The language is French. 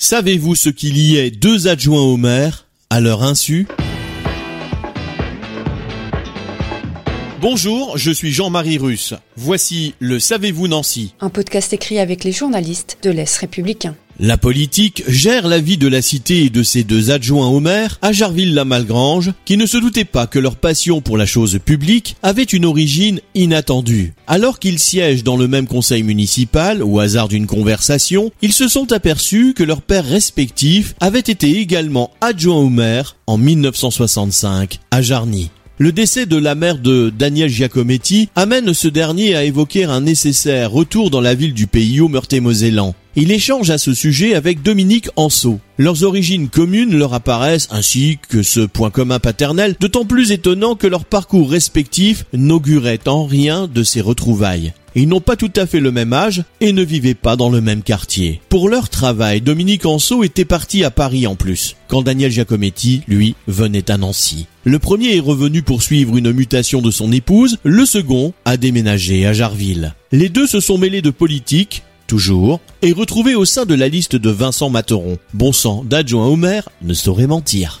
Savez-vous ce qu'il y ait deux adjoints au maire à leur insu? Bonjour, je suis Jean-Marie Russe. Voici le Savez-vous Nancy Un podcast écrit avec les journalistes de l'Est républicain. La politique gère la vie de la cité et de ses deux adjoints au maire à Jarville-la-Malgrange, qui ne se doutaient pas que leur passion pour la chose publique avait une origine inattendue. Alors qu'ils siègent dans le même conseil municipal, au hasard d'une conversation, ils se sont aperçus que leurs pères respectifs avaient été également adjoints au maire en 1965 à Jarny. Le décès de la mère de Daniel Giacometti amène ce dernier à évoquer un nécessaire retour dans la ville du pays au Meurthe-et-Mosellan. Il échange à ce sujet avec Dominique Anceau. Leurs origines communes leur apparaissent ainsi que ce point commun paternel, d'autant plus étonnant que leurs parcours respectifs n'auguraient en rien de ces retrouvailles. Ils n'ont pas tout à fait le même âge et ne vivaient pas dans le même quartier. Pour leur travail, Dominique Anceau était parti à Paris en plus, quand Daniel Giacometti, lui, venait à Nancy. Le premier est revenu poursuivre une mutation de son épouse, le second a déménagé à Jarville. Les deux se sont mêlés de politique, toujours, et retrouvés au sein de la liste de Vincent Materon. Bon sang d'adjoint au maire ne saurait mentir.